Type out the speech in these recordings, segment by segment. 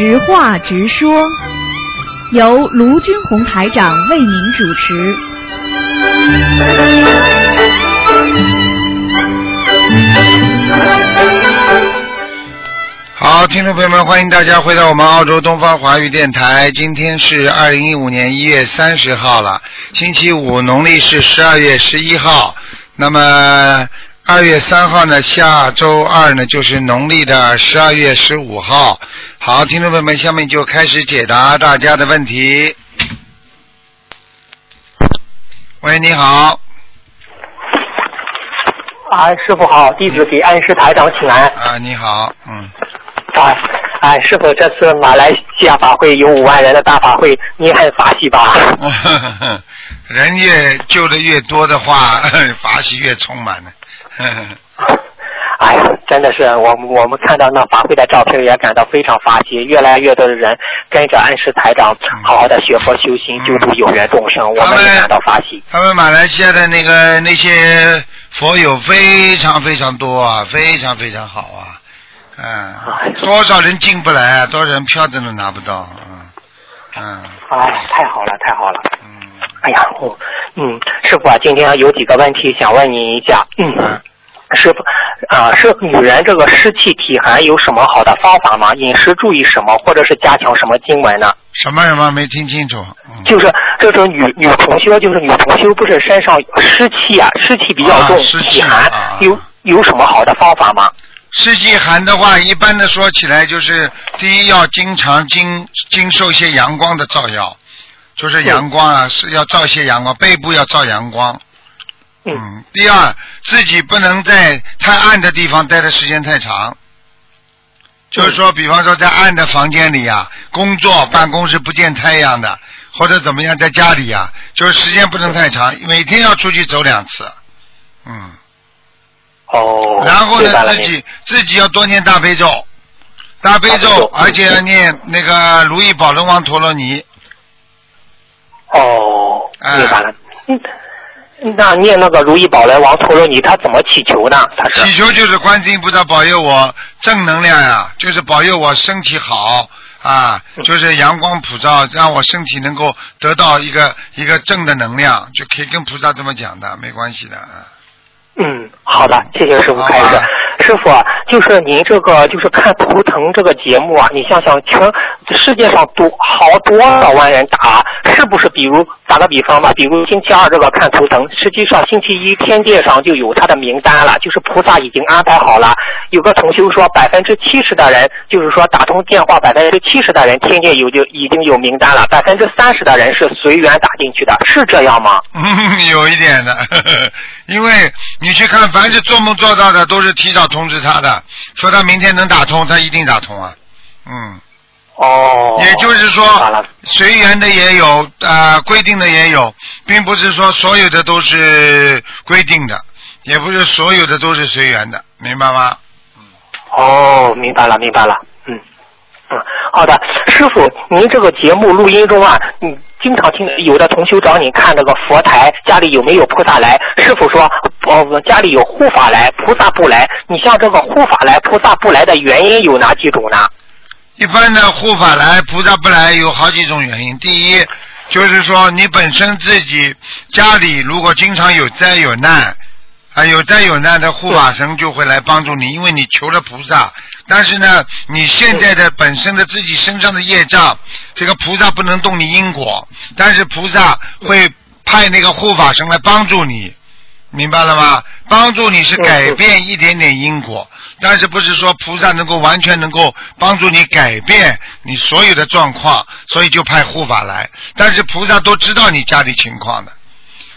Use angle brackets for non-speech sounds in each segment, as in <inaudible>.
实话直说，由卢军红台长为您主持。好，听众朋友们，欢迎大家回到我们澳洲东方华语电台。今天是二零一五年一月三十号了，星期五，农历是十二月十一号。那么二月三号呢，下周二呢就是农历的十二月十五号。好，听众朋友们，下面就开始解答大家的问题。喂，你好，哎，师傅好，弟子给安师台长请安。啊，你好，嗯，啊，哎，师傅，这次马来西亚法会有五万人的大法会，您很法喜吧？<laughs> 人越救的越多的话，<laughs> 法喜越充满呢。<laughs> 哎呀，真的是我们我们看到那法会的照片，也感到非常法喜。越来越多的人跟着安师台长好好的学佛修心，救助有缘众生，我们也感到法喜。他们马来西亚的那个那些佛友非常非常多啊，非常非常好啊，嗯，多少人进不来啊，多少人票子都拿不到，嗯嗯哎，太好了，太好了。嗯，哎呀，我嗯，师傅啊，今天有几个问题想问你一下。嗯，师傅啊，是女人这个湿气体寒有什么好的方法吗？饮食注意什么，或者是加强什么经文呢？什么什么没听清楚？嗯就是这种女女同修，就是女同修，不是身上湿气啊，湿气比较重，啊湿气体寒，啊有有什么好的方法吗？湿气寒的话，一般的说起来就是，第一要经常经经受一些阳光的照耀，就是阳光啊，是要照一些阳光，背部要照阳光。嗯嗯。第二，自己不能在太暗的地方待的时间太长。就是说，比方说在暗的房间里啊，工作办公室不见太阳的，或者怎么样，在家里啊，就是时间不能太长，每天要出去走两次。嗯。哦，然后呢，自己自己要多念大悲咒，大悲咒咒，而且要念那个如意宝轮王陀罗尼。哦，哎明白了。嗯，那念那个如意宝来王陀罗尼，他怎么祈求呢？他是祈求就是观世音菩萨保佑我正能量呀、就是保佑我身体好啊，嗯就是阳光普照，让我身体能够得到一个一个正的能量，就可以跟菩萨这么讲的，没关系的。啊嗯，好的，谢谢师傅开始。师傅啊，就是您这个就是看图腾这个节目啊，你想想，全世界上多好多少万人打，是不是？比如打个比方吧，比如星期二这个看图腾，实际上星期一天界上就有他的名单了，就是菩萨已经安排好了。有个同修说，百分之七十的人，就是说打通电话，百分之七十的人天界有就已经有名单了，百分之三十的人是随缘打进去的，是这样吗？嗯，<laughs> 有一点的，因为你去看，凡是做梦做到的，都是提早通知他的，说他明天能打通，他一定打通啊。嗯，哦，也就是说随缘的也有，呃、规定的也有，并不是说所有的都是规定的，也不是所有的都是随缘的，明白吗？哦，明白了，明白了，嗯，嗯，好的，师傅，您这个节目录音中啊，你经常听有的同修找你看那个佛台，家里有没有菩萨来？师傅说，呃，家里有护法来，菩萨不来。你像这个护法来，菩萨不来的原因有哪几种呢？一般的护法来，菩萨不来，有好几种原因。第一，就是说你本身自己家里如果经常有灾有难，啊有灾有难的护法神就会来帮助你，因为你求了菩萨。但是呢，你现在的本身的自己身上的业障，这个菩萨不能动你因果，但是菩萨会派那个护法神来帮助你。明白了吗？帮助你是改变一点点因果，但是不是说菩萨能够完全能够帮助你改变你所有的状况，所以就派护法来。但是菩萨都知道你家里情况的，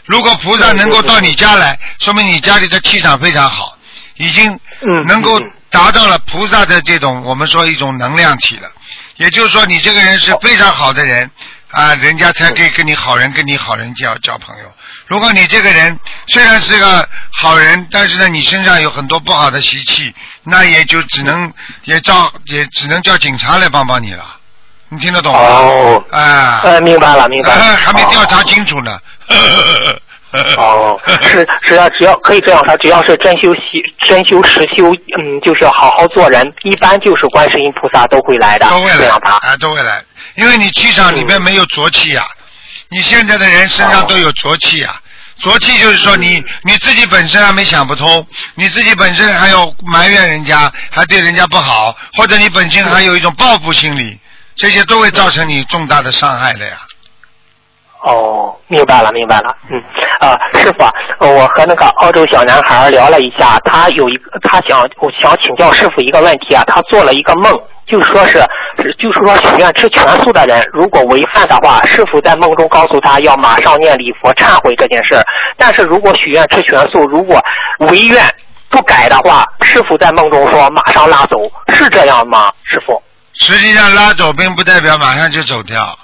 如果菩萨能够到你家来，说明你家里的气场非常好，已经嗯能够达到了菩萨的这种我们说一种能量体了。也就是说，你这个人是非常好的人啊，人家才可以跟你好人跟你好人交交朋友。如果你这个人虽然是个好人，但是呢，你身上有很多不好的习气，那也就只能也叫也只能叫警察来帮帮你了。你听得懂吗？哦，啊，呃，明白了，明白了。还没调查哦清楚呢。<laughs> 哦，是只要只要可以这样说，只要是真修习真修实修，嗯，就是好好做人，一般就是观世音菩萨都会来的，都会来？啊，都会来，因为你气场里面没有浊气呀、你现在的人身上都有浊气啊、浊气就是说你你自己本身还没想不通，你自己本身还要埋怨人家，还对人家不好，或者你本身还有一种报复心理，这些都会造成你重大的伤害的呀。哦，明白了，明白了。嗯，啊，师傅我和那个澳洲小男孩聊了一下，他有一个，他想，我想请教师傅一个问题啊，他做了一个梦，就说是，就是说许愿吃全素的人，如果违犯的话，师傅在梦中告诉他要马上念礼佛忏悔这件事儿，但是如果许愿吃全素，如果违愿不改的话，师傅在梦中说马上拉走，是这样吗？师傅？实际上拉走并不代表马上就走掉，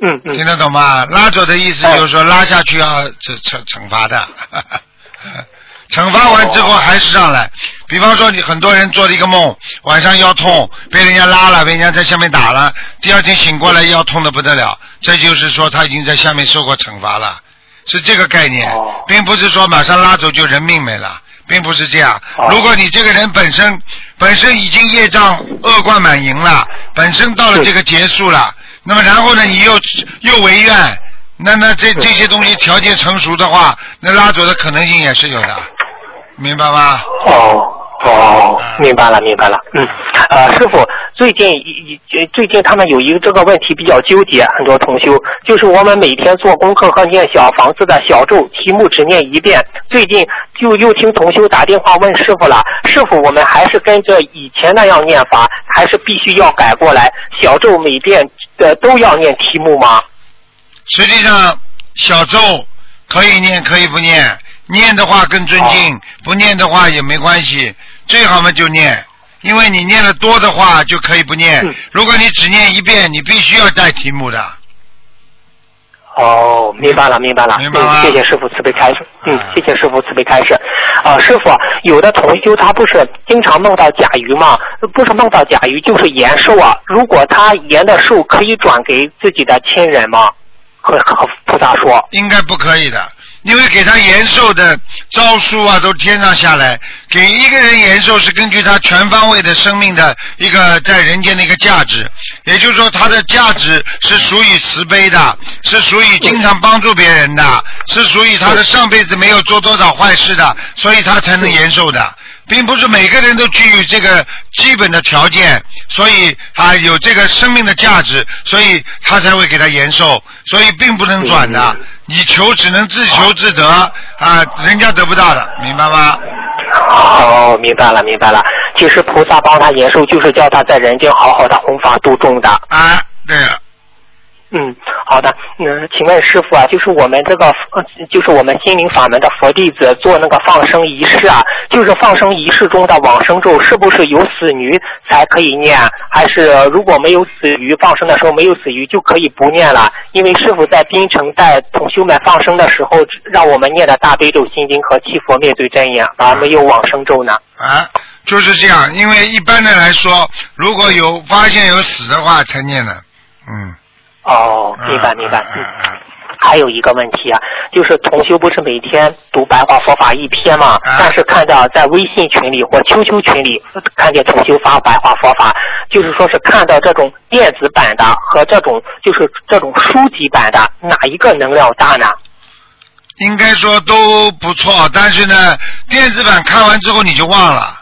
嗯嗯听得懂吗？拉走的意思就是说拉下去要惩惩惩罚的，<laughs> 惩罚完之后还是上来。比方说你很多人做了一个梦，晚上腰痛，被人家拉了，被人家在下面打了，第二天醒过来腰痛的不得了，这就是说他已经在下面受过惩罚了，是这个概念哦，并不是说马上拉走就人命没了。并不是这样。哦，如果你这个人本身本身已经业障恶贯满盈了，本身到了这个结束了，那么然后呢，你又又违愿，那那这这些东西条件成熟的话，那拉走的可能性也是有的，明白吗？哦哦啊，明白了明白了。嗯，呃，师傅，最近一一最近他们有一个这个问题比较纠结，很多同修，就是我们每天做功课和念小房子的小咒题目只念一遍，最近就又听同修打电话问师傅了，师傅，我们还是跟着以前那样念法，还是必须要改过来？小咒每遍呃都要念题目吗？实际上，小咒可以念，可以不念，念的话更尊敬，不念的话也没关系，最好嘛就念。因为你念的多的话，就可以不念。嗯如果你只念一遍，你必须要带题目的。哦，明白了，明白了。明白了嗯，谢谢师傅慈悲开示。嗯啊，谢谢师傅慈悲开示。啊，师傅，有的同修他不是经常梦到甲鱼吗？不是梦到甲鱼，就是延寿啊。如果他延的寿，可以转给自己的亲人吗？和菩萨说。应该不可以的，因为给他延寿的招数啊，都天上下来。给一个人延寿是根据他全方位的生命的一个在人间的一个价值，也就是说他的价值是属于慈悲的，是属于经常帮助别人的，是属于他的上辈子没有做多少坏事的，所以他才能延寿的。并不是每个人都具有这个基本的条件，所以啊有这个生命的价值，所以他才会给他延寿，所以并不能转的嗯。你求只能自求自得啊，人家得不到的，明白吗？哦，明白了，明白了。其实菩萨帮他延寿，就是叫他在人间好好的弘法度众的。啊，对了，嗯，好的。嗯，请问师傅啊，就是我们这个，就是我们心灵法门的佛弟子做那个放生仪式啊，就是放生仪式中的往生咒，是不是有死鱼才可以念？还是如果没有死鱼，放生的时候没有死鱼就可以不念了？因为师傅在槟城带同修们放生的时候，让我们念的大悲咒心经和七佛灭罪真言，而没有往生咒呢。啊，就是这样。因为一般的来说，如果有发现有死的话才念的，嗯。哦，明白明白。嗯还有一个问题啊，就是同修不是每天读白话佛法一篇嘛？啊但是看到在微信群里或 QQ 群里看见同修发白话佛法，就是说是看到这种电子版的和这种就是这种书籍版的，哪一个能量大呢？应该说都不错，但是呢，电子版看完之后你就忘了，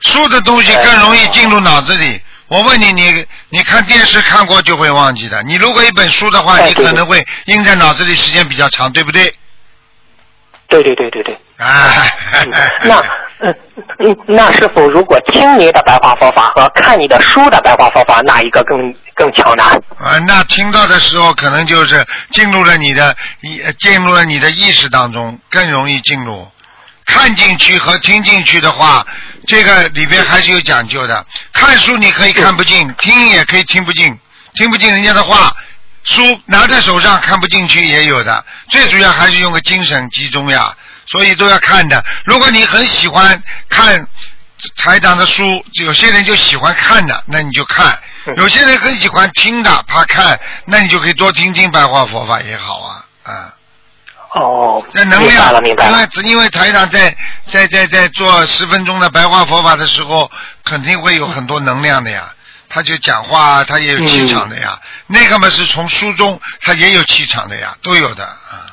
书的东西更容易进入脑子里。我问你，你你看电视看过就会忘记的。你如果一本书的话，哎你可能会印在脑子里时间比较长，对不对？对对对对对。啊，嗯那嗯嗯，那是否，如果听你的白话佛法和看你的书的白话佛法，哪一个更更强呢？啊，那听到的时候可能就是进入了你的意，进入了你的意识当中，更容易进入。看进去和听进去的话，这个里边还是有讲究的。看书你可以看不进，听也可以听不进，听不进人家的话，书拿在手上看不进去也有的。最主要还是用个精神集中呀，所以都要看的。如果你很喜欢看台长的书，有些人就喜欢看的，那你就看；有些人很喜欢听的，怕看，那你就可以多听听白话佛法也好啊，啊。哦，那能量。因为因为台长在在在在做十分钟的白话佛法的时候，肯定会有很多能量的呀。他就讲话，他也有气场的呀。那个嘛是从书中，他也有气场的呀，都有的啊。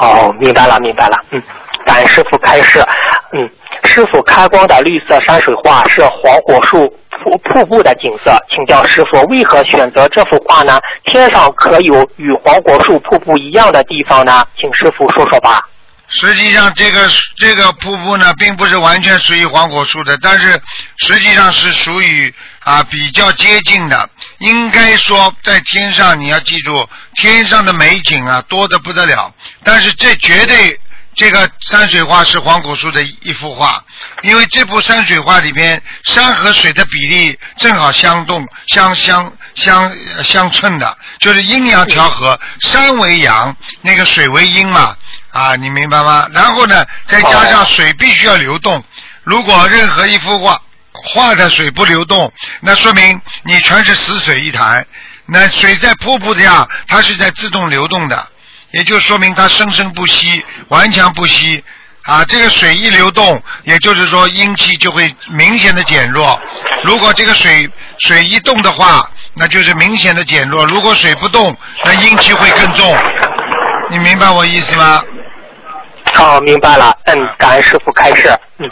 哦，明白了，明白了。嗯，感恩师傅开示。嗯，师傅开光的绿色山水画是黄果树瀑瀑布的景色，请教师傅为何选择这幅画呢？天上可有与黄果树瀑布一样的地方呢？请师傅说说吧。实际上，这个这个瀑布呢，并不是完全属于黄果树的，但是实际上是属于啊比较接近的。应该说，在天上你要记住，天上的美景啊多得不得了。但是这绝对这个山水画是黄果树的一幅画，因为这部山水画里边山和水的比例正好相动、相相相呃相称的，就是阴阳调和，山为阳，那个水为阴嘛。啊，你明白吗？然后呢，再加上水必须要流动。如果任何一幅画画的水不流动，那说明你全是死水一潭。那水在瀑布下，它是在自动流动的，也就说明它生生不息，顽强不息。啊，这个水一流动，也就是说阴气就会明显的减弱。如果这个水水一动的话，那就是明显的减弱；如果水不动，那阴气会更重。你明白我意思吗？哦，明白了。嗯，感恩师傅开示。嗯。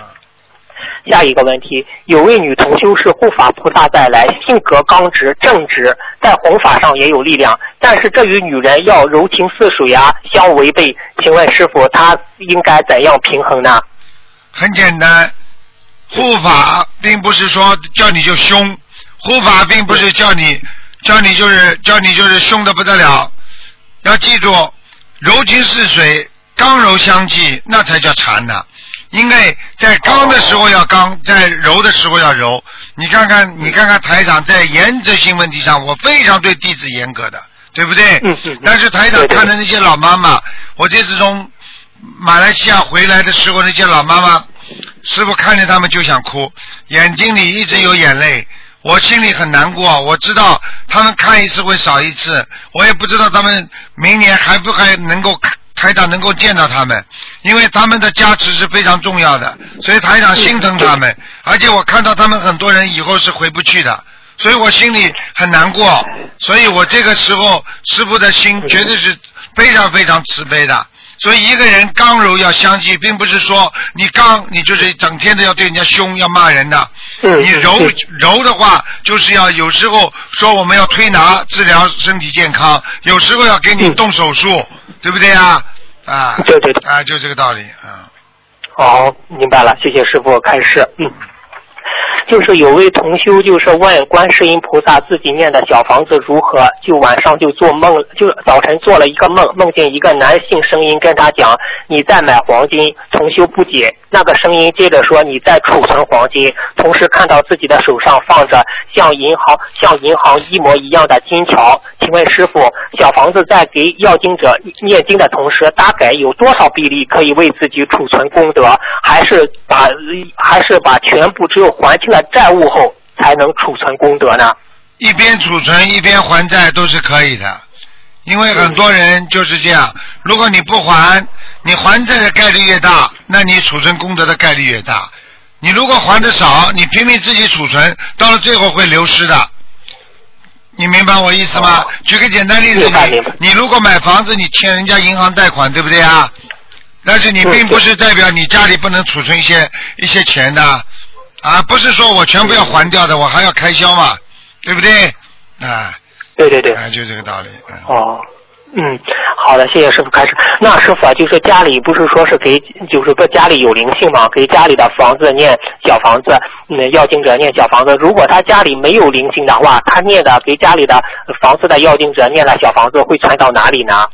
下一个问题，有位女同修是护法菩萨带来，性格刚直正直，在弘法上也有力量，但是这与女人要柔情似水啊相违背。请问师傅，她应该怎样平衡呢？很简单，护法并不是说叫你就凶，护法并不是叫你叫你就是叫你就是凶的不得了。要记住，柔情似水，刚柔相济，那才叫禅呢。因为在刚的时候要刚，在柔的时候要柔。你看看，你看看台长在原则性问题上，我非常对弟子严格的，对不对？嗯嗯。但是台长看的那些老妈妈，我这次从马来西亚回来的时候，那些老妈妈，师傅看见他们就想哭，眼睛里一直有眼泪，我心里很难过。我知道他们看一次会少一次，我也不知道他们明年还不还能够看。台长能够见到他们，因为他们的加持是非常重要的，所以台长心疼他们。而且我看到他们很多人以后是回不去的，所以我心里很难过。所以我这个时候师傅的心绝对是非常非常慈悲的。所以一个人刚柔要相济，并不是说你刚你就是整天的要对人家凶要骂人的。你柔柔的话，就是要有时候说我们要推拿治疗身体健康，有时候要给你动手术。对不对啊？啊，对对对，啊，就这个道理啊。好，明白了，谢谢师傅开示。嗯，就是有位同修，就是问观世音菩萨自己念的小房子如何，就晚上就做梦，就早晨做了一个梦，梦见一个男性声音跟他讲你在买黄金，同修不解，那个声音接着说你在储存黄金，同时看到自己的手上放着像银行像银行一模一样的金条，请问师傅，小房子在给要经者念经的同时，大概有多少比例可以为自己储存功德，还是把还是把全部只有还清了债务后才能储存功德呢？一边储存一边还债都是可以的，因为很多人就是这样。如果你不还，你还债的概率越大，那你储存功德的概率越大。你如果还的少，你拼命自己储存，到了最后会流失的。你明白我意思吗？举个简单例子，你你如果买房子，你欠人家银行贷款，对不对啊？但是你并不是代表你家里不能储存一些一些钱的啊，不是说我全部要还掉的，我还要开销嘛，对不对？啊，对对对，哎，就这个道理。嗯哦，嗯，好的，谢谢师傅开始。那师傅啊，就是家里不是说是给，就是说家里有灵性嘛，给家里的房子念小房子，嗯，要经者念小房子。如果他家里没有灵性的话，他念的给家里的房子的要经者念了小房子，会传到哪里呢？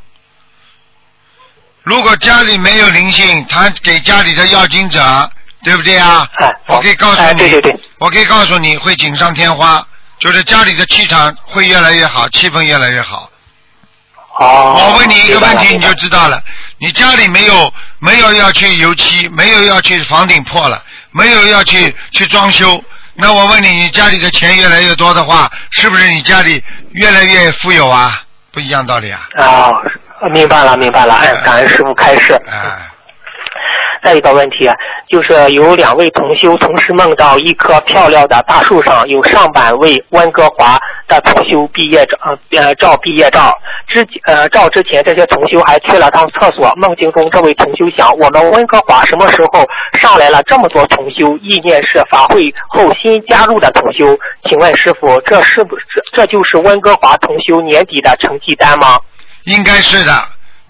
如果家里没有灵性，他给家里的要经者，对不对啊？哎，我可以告诉哎，你，对对对，我可以告诉你会锦上添花，就是家里的气场会越来越好，气氛越来越好。哦。我问你一个问题，你就知道了。你家里没有没有要去油漆，没有要去房顶破了，没有要去去装修，那我问你，你家里的钱越来越多的话，是不是你家里越来越富有啊？不一样道理啊。啊呃明白了，明白了，哎，感恩师傅开示。哎，再一个问题就是有两位同修同时梦到一棵漂亮的大树上有上百位温哥华的同修毕业照呃照毕业照。之呃照之前这些同修还去了趟厕所，梦境中这位同修想，我们温哥华什么时候上来了这么多同修？意念是法会后新加入的同修，请问师傅，这是不是这就是温哥华同修年底的成绩单吗？应该是的。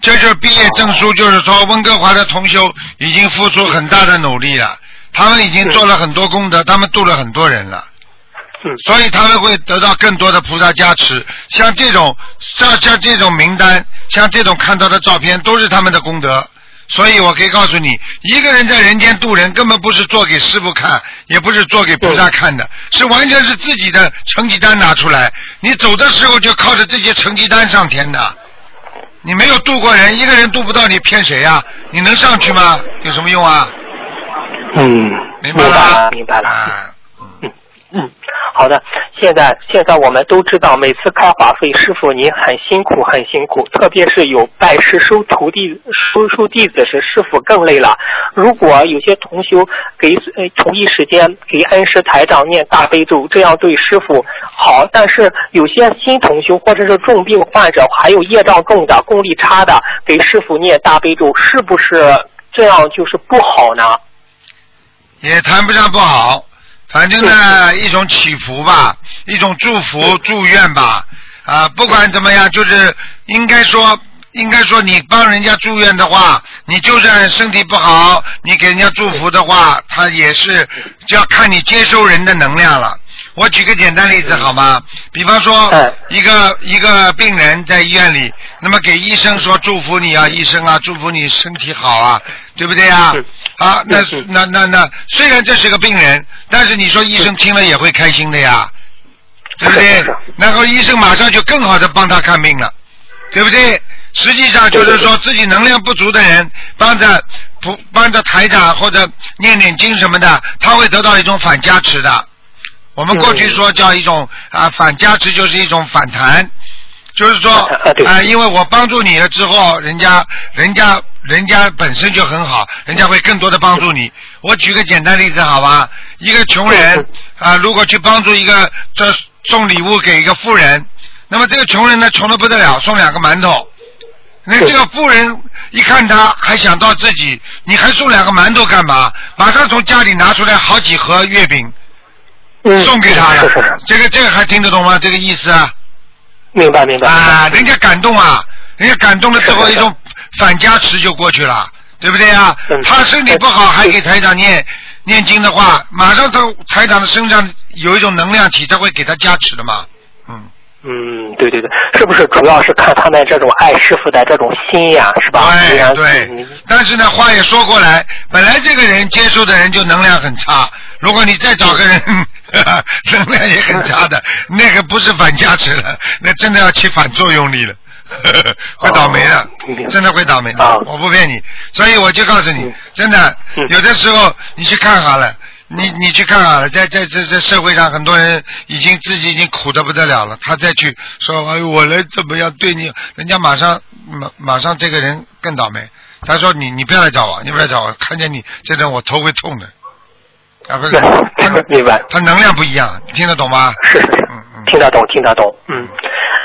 这就是毕业证书，就是说温哥华的同修已经付出很大的努力了，他们已经做了很多功德，他们度了很多人了。嗯所以他们会得到更多的菩萨加持。像这种像像这种名单，像这种看到的照片，都是他们的功德。所以我可以告诉你，一个人在人间度人，根本不是做给师傅看，也不是做给菩萨看的，是完全是自己的成绩单拿出来。你走的时候就靠着这些成绩单上天的。你没有渡过人，一个人渡不到，你骗谁呀、你能上去吗？有什么用啊？嗯，明白了了，明白了。嗯，嗯，好的。现在现在我们都知道，每次开法会，师傅您很辛苦，很辛苦，特别是有拜师收徒弟、收收弟子时，师傅更累了。如果有些同修给呃同一时间给恩师台长念大悲咒，这样对师傅好。但是有些新同修或者是重病患者，还有业障重的、功力差的，给师傅念大悲咒，是不是这样就是不好呢？也谈不上不好，反正呢，一种祈福吧，一种祝福、祝愿吧。啊，不管怎么样，就是应该说，应该说，你帮人家祝愿的话，你就算身体不好，你给人家祝福的话，他也是就要看你接收人的能量了。我举个简单例子好吗？比方说嗯，一个一个病人在医院里，那么给医生说祝福你啊，医生啊，祝福你身体好啊，对不对啊是？啊，那那那那，虽然这是个病人，但是你说医生听了也会开心的呀，对不对？然后医生马上就更好的帮他看病了，对不对？实际上就是说自己能量不足的人，帮着不帮着台长或者念念经什么的，他会得到一种反加持的。我们过去说叫一种啊反加持，就是一种反弹，就是说啊因为我帮助你了之后，人家人家人家本身就很好，人家会更多的帮助你。我举个简单例子好吧，一个穷人啊，如果去帮助一个这送礼物给一个富人，那么这个穷人呢穷的不得了，送两个馒头。那这个富人一看他还想到自己，你还送两个馒头干嘛？马上从家里拿出来好几盒月饼嗯，送给他了是是是，。这个这个还听得懂吗？这个意思啊？明白明白。啊，人家感动啊，人家感动了之后，一种反加持就过去了，对不对啊嗯？他身体不好还给台长念念经的话，马上从台长的身上有一种能量体，他会给他加持的嘛。嗯，嗯，对对对，是不是主要是看他们这种爱师傅的这种心呀，是吧？虽然对但是呢，话也说过来，本来这个人接触的人就能量很差，如果你再找个人 <laughs> 能量也很差的，那个不是反加持了，那真的要起反作用力了。<laughs> 会倒霉的真的会倒霉的啊，我不骗你，所以我就告诉你嗯，真的嗯，有的时候你去看好了，你你去看好了，在在在在社会上，很多人已经自己已经苦的不得了了，他再去说，哎，我来怎么样对你，人家马上马马上这个人更倒霉。他说你你不要来找我，你不要找我，看见你这人我头会痛的。啊不是，他 <laughs> 明白他能量不一样，你听得懂吗？是是是嗯嗯，听得懂听得懂，嗯，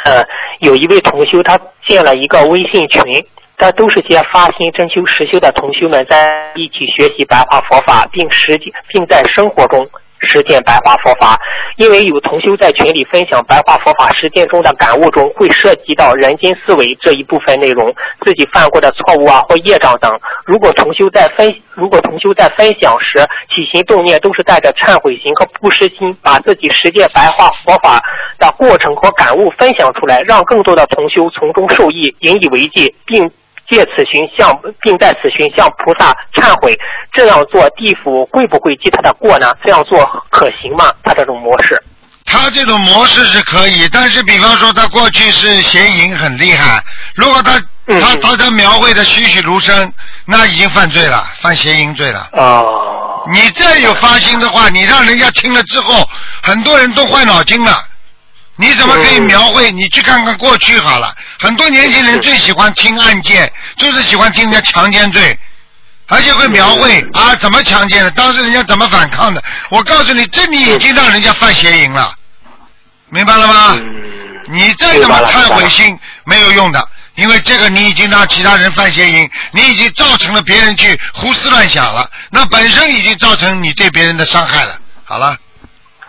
呃，有一位同修他建了一个微信群。他都是些发心真修实修的同修们在一起学习白话佛法，并实际，并在生活中实践白话佛法。因为有同修在群里分享白话佛法实践中的感悟中，会涉及到人间思维这一部分内容，自己犯过的错误啊或业障等。如果同修在分如果同修在分享时起心动念都是带着忏悔心和不失心，把自己实践白话佛法的过程和感悟分享出来，让更多的同修从中受益，引以为戒，并。借此寻向，并在此寻向菩萨忏悔，这样做地府会不会记他的过呢？这样做可行吗？他这种模式，他这种模式是可以，但是比方说他过去是邪淫很厉害，如果他嗯他他他描绘的栩栩如生，那已经犯罪了，犯邪淫罪了。哦，你再有发心的话，你让人家听了之后，很多人都坏脑筋了。你怎么可以描绘？你去看看过去好了，很多年轻人最喜欢听案件，就是喜欢听人家强奸罪，而且会描绘啊怎么强奸的，当时人家怎么反抗的。我告诉你，这你已经让人家犯邪淫了，明白了吗？你再怎么忏悔心没有用的，因为这个你已经让其他人犯邪淫，你已经造成了别人去胡思乱想了，那本身已经造成你对别人的伤害了。好了。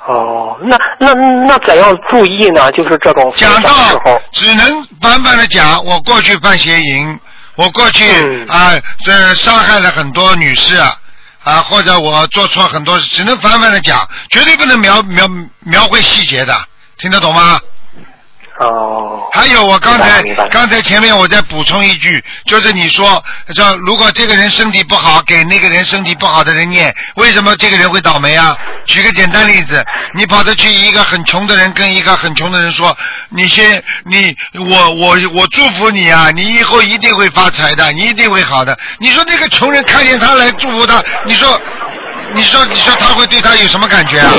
哦，那那那怎样注意呢？就是这种讲到时候，只能反反的讲，我过去犯邪淫，我过去嗯啊这伤害了很多女士啊，啊或者我做错很多事，只能反反的讲，绝对不能描描描绘细节的，听得懂吗？哦，还有，我刚才刚才前面我再补充一句，就是你说说，如果这个人身体不好，给那个人身体不好的人念，为什么这个人会倒霉啊？举个简单例子，你跑着去一个很穷的人跟一个很穷的人说，你先你我我我祝福你啊，你以后一定会发财的，你一定会好的。你说那个穷人看见他来祝福他，你说你说你说他会对他有什么感觉啊？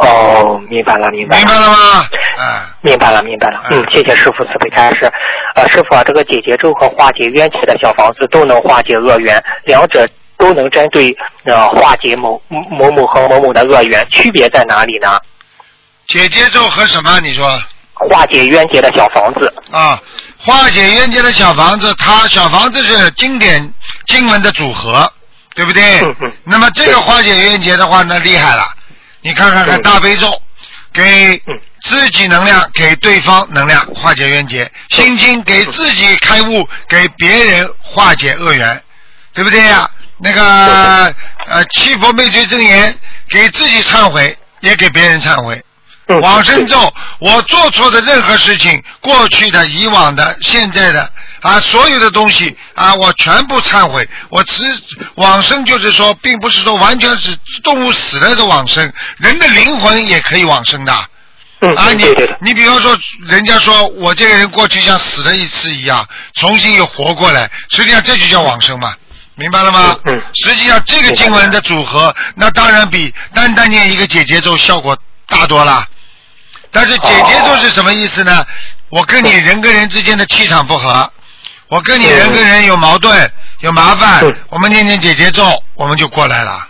哦，明白了，明白了，明白了吗？啊。明白了，明白了。嗯嗯，谢谢师傅慈悲开示。呃，师傅啊，这个解结咒和化解冤结的小房子都能化解恶缘，两者都能针对呃化解某某某和某某的恶缘，区别在哪里呢？解结咒和什么？你说？化解冤结的小房子。啊，化解冤结的小房子，它小房子是经典经文的组合，对不对？嗯嗯那么这个化解冤结的话，那厉害了。你看看看嗯大悲咒，给嗯自己能量，给对方能量，化解冤结；心经给自己开悟，给别人化解恶缘，对不对呀、那个呃七佛灭罪真言，给自己忏悔，也给别人忏悔。嗯，往生咒，我做错的任何事情，过去的、以往的、现在的啊，所有的东西啊，我全部忏悔。我只往生就是说，并不是说完全是动物死了的往生，人的灵魂也可以往生的。嗯，啊，你你比方说，人家说我这个人过去像死了一次一样，重新又活过来，实际上这就叫往生嘛，明白了吗？实际上这个经文的组合，那当然比单单念一个解结咒效果大多了。但是解结咒是什么意思呢？我跟你人跟人之间的气场不合，我跟你人跟人有矛盾、有麻烦嗯，我们念念解结咒，我们就过来了。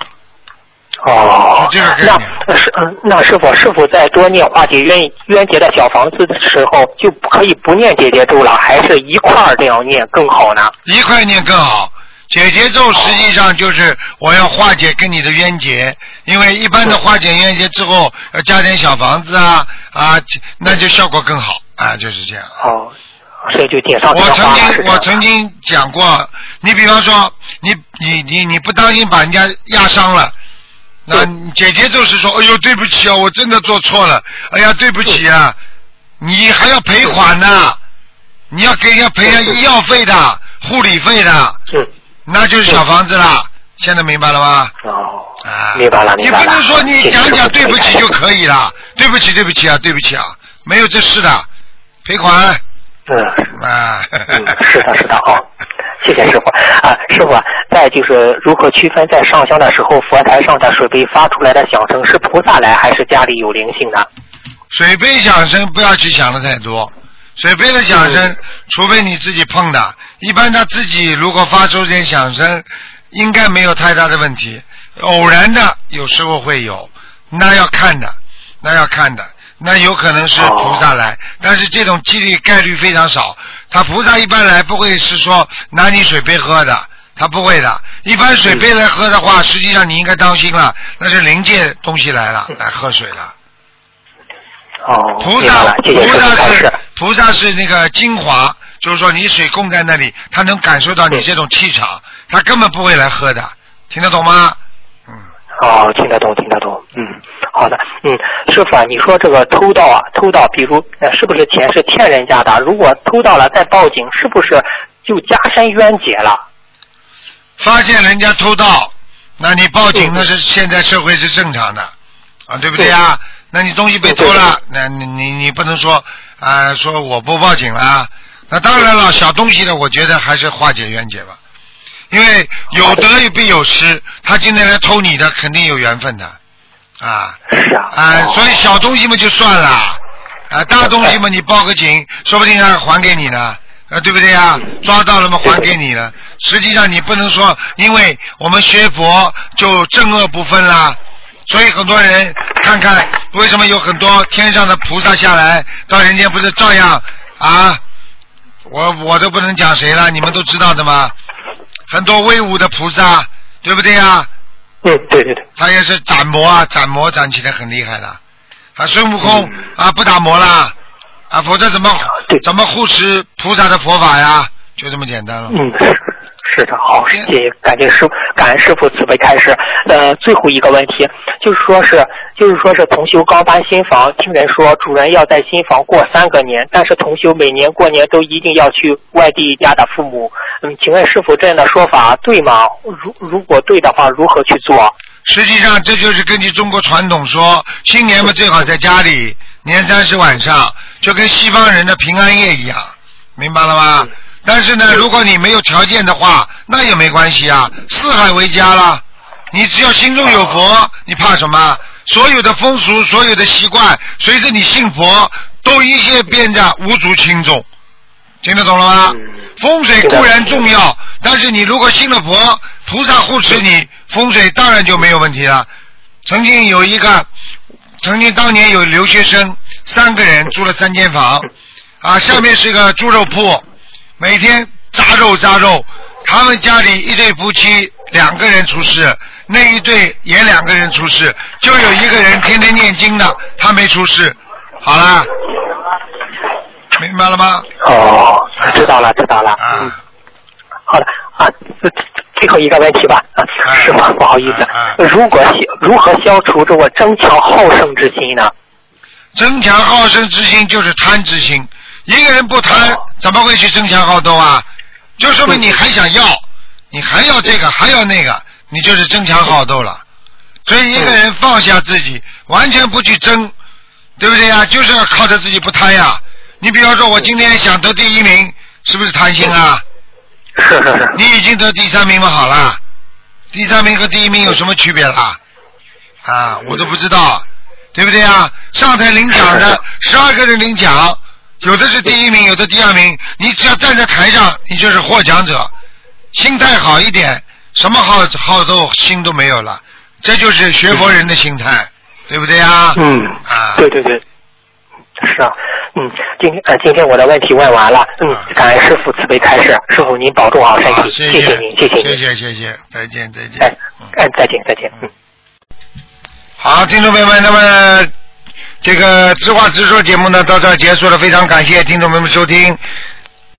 哦，就这个概那念那是嗯，那师傅师傅在多念化解冤冤结的小房子的时候，就可以不念解结咒了，还是一块儿这样念更好呢？一块念更好。解结咒实际上就是我要化解跟你的冤结，因为一般的化解冤结之后，要加点小房子啊啊，那就效果更好啊，就是这样。哦，所以就点上这我曾经我曾经讲过，你比方说你你你你不当心把人家压伤了。那姐姐就是说，哎呦，对不起啊，我真的做错了，哎呀，对不起啊，你还要赔款呢，你要给人家赔人家医药费的、护理费的，是。那就是小房子了。现在明白了吗？哦，啊，明白了你明白了。不能说你讲讲对不起就可以了，对不起，对不起啊，对不起啊，没有这事的，赔款嗯。<laughs> 啊。嗯，是的，是的，好，谢谢师傅啊，师傅啊，再就是如何区分在上香的时候，佛台上的水杯发出来的响声是菩萨来还是家里有灵性的？水杯响声不要去想的太多，水杯的响声，嗯除非你自己碰的，一般他自己如果发出点响声，应该没有太大的问题。偶然的有时候会有，那要看的，那要看的，那有可能是菩萨来，但是这种几率概率非常少。他菩萨一般来不会是说拿你水杯喝的，他不会的。一般水杯来喝的话，实际上你应该当心了，那是灵界东西来了，来喝水了。哦，菩萨菩萨是。菩萨是那个精华，就是说你水供在那里，他能感受到你这种气场，他根本不会来喝的，听得懂吗？嗯，哦，听得懂，听得懂，嗯，好的，嗯，师傅啊，你说这个偷盗啊，偷盗，比如呃，是不是钱是欠人家的？如果偷到了再报警，是不是就加深冤结了？发现人家偷盗，那你报警嗯那是现在社会是正常的，啊，对不对呀？那你东西被偷了，那你你你不能说啊、说我不报警了，那当然了，小东西呢，我觉得还是化解冤结吧，因为有得必有失，他今天来偷你的，肯定有缘分的，啊是啊。啊，哦所以小东西嘛就算了，啊，大东西嘛你报个警，说不定还还给你呢。啊，对不对啊？抓到了嘛，还给你了。实际上你不能说，因为我们学佛就正恶不分啦。所以很多人看看为什么有很多天上的菩萨下来到人间，不是照样啊？我我都不能讲谁了，你们都知道的吗？很多威武的菩萨，对不对呀？嗯，对对对，他也是斩魔啊，斩魔斩起来很厉害的。啊，孙悟空、嗯啊不打魔啦，啊，否则怎么怎么护持菩萨的佛法呀？就这么简单了。嗯，是是的，好，谢谢，感谢师感恩师傅慈悲开示。呃，最后一个问题就是说是就是说是同修刚搬新房，听人说主人要在新房过三个年，但是同修每年过年都一定要去外地家的父母。嗯，请问师傅这样的说法对吗？如如果对的话，如何去做？实际上，这就是根据中国传统说，新年嘛最好在家里，年三十晚上就跟西方人的平安夜一样，明白了吗？但是呢，如果你没有条件的话，那也没关系啊，四海为家啦。你只要心中有佛，你怕什么？所有的风俗，所有的习惯，随着你信佛，都一切变得无足轻重。听得懂了吗？风水固然重要，但是你如果信了佛，菩萨护持你，风水当然就没有问题了。曾经有一个，曾经当年有留学生，三个人住了三间房，啊，下面是个猪肉铺，每天扎肉扎肉。他们家里一对夫妻，两个人出事，那一对也两个人出事，就有一个人天天念经的，他没出事。好啦，明白了吗？哦，知道了，知道了。嗯，啊，好的啊，最最后一个问题吧，啊，啊师傅不好意思如果消如何消除这我争强好胜之心呢？争强好胜之心就是贪之心。一个人不贪，怎么会去争强好斗啊？就说明你还想要，你还要这个，还要那个，你就是争强好斗了。所以一个人放下自己，完全不去争，对不对呀？就是要靠着自己不贪呀。你比方说，我今天想得第一名，是不是贪心啊？是是是，你已经得第三名嘛，好啦，第三名和第一名有什么区别啦？啊，我都不知道，对不对啊？上台领奖的 <laughs> 十二个人领奖，有的是第一名，有的第二名，你只要站在台上，你就是获奖者。心态好一点，什么好好斗心都没有了，这就是学佛人的心态，对不对啊？嗯。啊，对对对，是啊，嗯，今天呃今天我的问题问完了，嗯啊，感恩师傅慈悲开示，师傅您保重好身，体，谢谢您，谢谢您，谢谢谢，再见再见。哎嗯。哎，再见再见，嗯。好，听众朋友们，那么这个知话直说节目呢到这结束了，非常感谢听众朋友们收听。